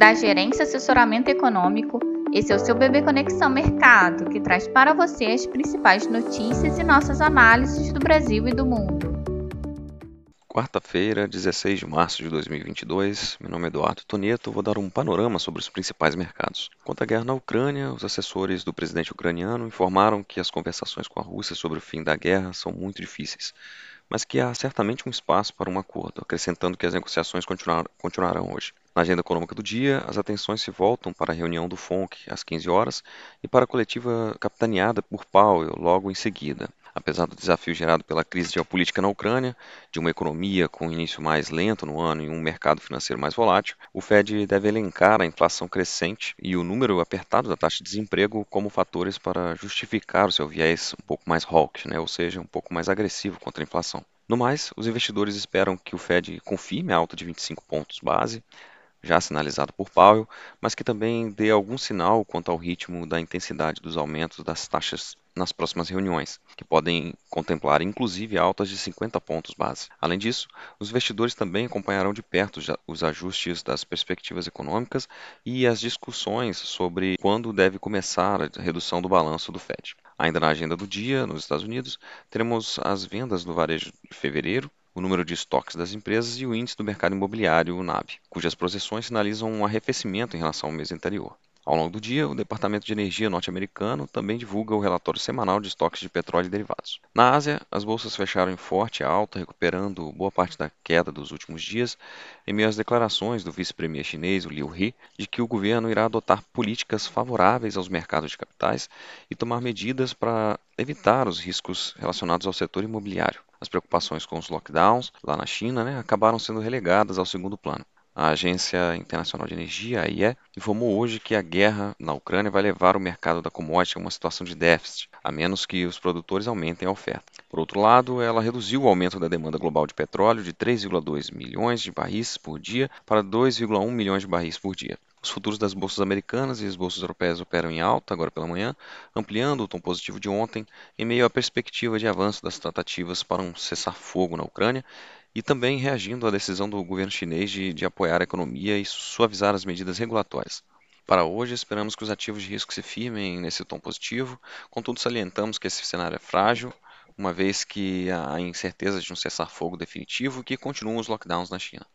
da Gerência Assessoramento Econômico. Esse é o seu Bebê Conexão Mercado, que traz para você as principais notícias e nossas análises do Brasil e do mundo. Quarta-feira, 16 de março de 2022. Meu nome é Eduardo Toneto. Vou dar um panorama sobre os principais mercados. Quanto à guerra na Ucrânia, os assessores do presidente ucraniano informaram que as conversações com a Rússia sobre o fim da guerra são muito difíceis, mas que há certamente um espaço para um acordo, acrescentando que as negociações continuar, continuarão hoje. Na agenda econômica do dia, as atenções se voltam para a reunião do FONC às 15 horas e para a coletiva capitaneada por Powell logo em seguida. Apesar do desafio gerado pela crise geopolítica na Ucrânia, de uma economia com início mais lento no ano e um mercado financeiro mais volátil, o Fed deve elencar a inflação crescente e o número apertado da taxa de desemprego como fatores para justificar o seu viés um pouco mais hawkish, né? ou seja, um pouco mais agressivo contra a inflação. No mais, os investidores esperam que o Fed confirme a alta de 25 pontos base, já sinalizado por Powell, mas que também dê algum sinal quanto ao ritmo da intensidade dos aumentos das taxas nas próximas reuniões, que podem contemplar inclusive altas de 50 pontos base. Além disso, os investidores também acompanharão de perto os ajustes das perspectivas econômicas e as discussões sobre quando deve começar a redução do balanço do Fed. Ainda na agenda do dia, nos Estados Unidos, teremos as vendas do varejo de fevereiro, o número de estoques das empresas e o índice do mercado imobiliário, o NAB, cujas projeções sinalizam um arrefecimento em relação ao mês anterior. Ao longo do dia, o Departamento de Energia norte-americano também divulga o relatório semanal de estoques de petróleo e derivados. Na Ásia, as bolsas fecharam em forte alta, recuperando boa parte da queda dos últimos dias, em meio às declarações do vice-premier chinês, Liu He, de que o governo irá adotar políticas favoráveis aos mercados de capitais e tomar medidas para evitar os riscos relacionados ao setor imobiliário. As preocupações com os lockdowns lá na China né, acabaram sendo relegadas ao segundo plano. A Agência Internacional de Energia, a IE, informou hoje que a guerra na Ucrânia vai levar o mercado da commodity a uma situação de déficit, a menos que os produtores aumentem a oferta. Por outro lado, ela reduziu o aumento da demanda global de petróleo de 3,2 milhões de barris por dia para 2,1 milhões de barris por dia. Os futuros das bolsas americanas e as bolsas europeias operam em alta agora pela manhã, ampliando o tom positivo de ontem, em meio à perspectiva de avanço das tratativas para um cessar-fogo na Ucrânia e também reagindo à decisão do governo chinês de, de apoiar a economia e suavizar as medidas regulatórias. Para hoje, esperamos que os ativos de risco se firmem nesse tom positivo, contudo, salientamos que esse cenário é frágil, uma vez que há incerteza de um cessar-fogo definitivo e que continuam os lockdowns na China.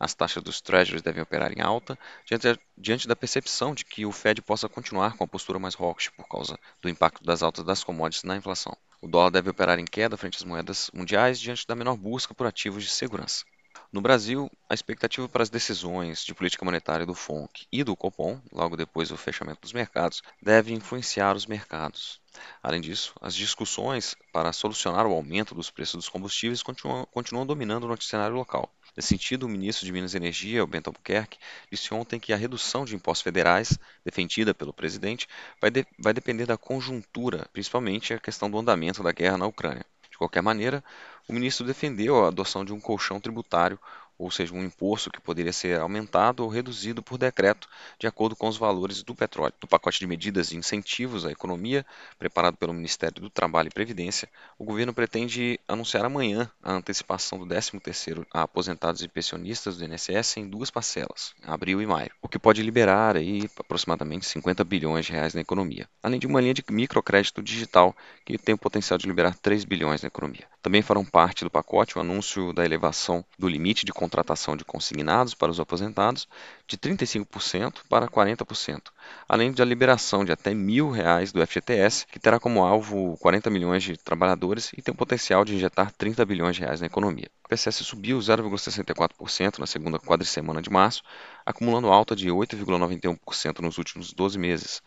As taxas dos treasuries devem operar em alta, diante, diante da percepção de que o Fed possa continuar com a postura mais hawkish por causa do impacto das altas das commodities na inflação. O dólar deve operar em queda frente às moedas mundiais diante da menor busca por ativos de segurança. No Brasil, a expectativa para as decisões de política monetária do FONC e do Copom, logo depois do fechamento dos mercados, deve influenciar os mercados. Além disso, as discussões para solucionar o aumento dos preços dos combustíveis continuam, continuam dominando o noticiário local. Nesse sentido, o ministro de Minas e Energia, o Bento Albuquerque, disse ontem que a redução de impostos federais, defendida pelo presidente, vai, de, vai depender da conjuntura, principalmente a questão do andamento da guerra na Ucrânia. Qualquer maneira, o ministro defendeu a adoção de um colchão tributário ou seja, um imposto que poderia ser aumentado ou reduzido por decreto, de acordo com os valores do petróleo. No pacote de medidas e incentivos à economia, preparado pelo Ministério do Trabalho e Previdência, o governo pretende anunciar amanhã a antecipação do 13º a aposentados e pensionistas do INSS em duas parcelas, abril e maio, que pode liberar aí aproximadamente 50 bilhões de reais na economia, além de uma linha de microcrédito digital que tem o potencial de liberar 3 bilhões na economia. Também farão parte do pacote o anúncio da elevação do limite de contratação de consignados para os aposentados de 35% para 40%, além da liberação de até mil reais do FGTS, que terá como alvo 40 milhões de trabalhadores e tem o potencial de injetar 30 bilhões de reais na economia. PCS subiu 0,64% na segunda quadricemana de março, acumulando alta de 8,91% nos últimos 12 meses,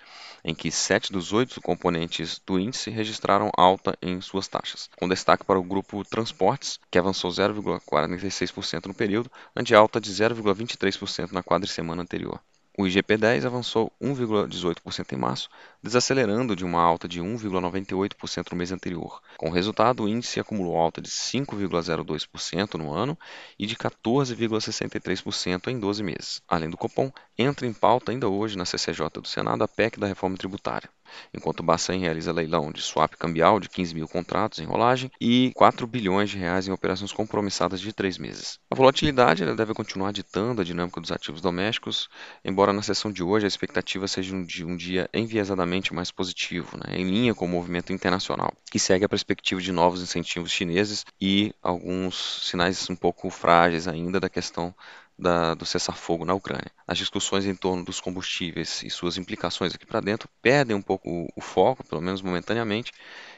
em que sete dos oito componentes do índice registraram alta em suas taxas, com destaque para o grupo Transportes, que avançou 0,46% no período, ante alta de 0,23% na quadricemana anterior. O IGP-10 avançou 1,18% em março, desacelerando de uma alta de 1,98% no mês anterior. Com o resultado, o índice acumulou alta de 5,02% no ano e de 14,63% em 12 meses. Além do Copom, entra em pauta ainda hoje na CCJ do Senado a PEC da reforma tributária. Enquanto o Bacen realiza leilão de swap cambial de 15 mil contratos em rolagem e 4 bilhões de reais em operações compromissadas de três meses. A volatilidade deve continuar ditando a dinâmica dos ativos domésticos, embora na sessão de hoje a expectativa seja de um dia enviesadamente mais positivo, né, em linha com o movimento internacional, que segue a perspectiva de novos incentivos chineses e alguns sinais um pouco frágeis ainda da questão da, do cessar-fogo na Ucrânia. As discussões em torno dos combustíveis e suas implicações aqui para dentro perdem um pouco o, o foco, pelo menos momentaneamente,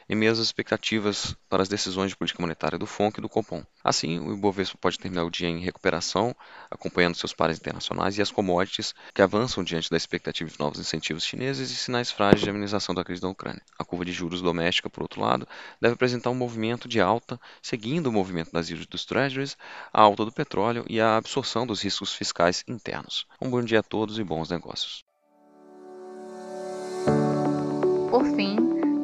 em meio às expectativas para as decisões de política monetária do FONC e do Copom. Assim, o Ibovespa pode terminar o dia em recuperação, acompanhando seus pares internacionais e as commodities que avançam diante da expectativa de novos incentivos chineses e sinais frágeis de amenização da crise da Ucrânia. A curva de juros doméstica, por outro lado, deve apresentar um movimento de alta, seguindo o movimento das yields dos treasuries, a alta do petróleo e a absorção dos riscos fiscais internos. Um bom dia a todos e bons negócios. Por fim,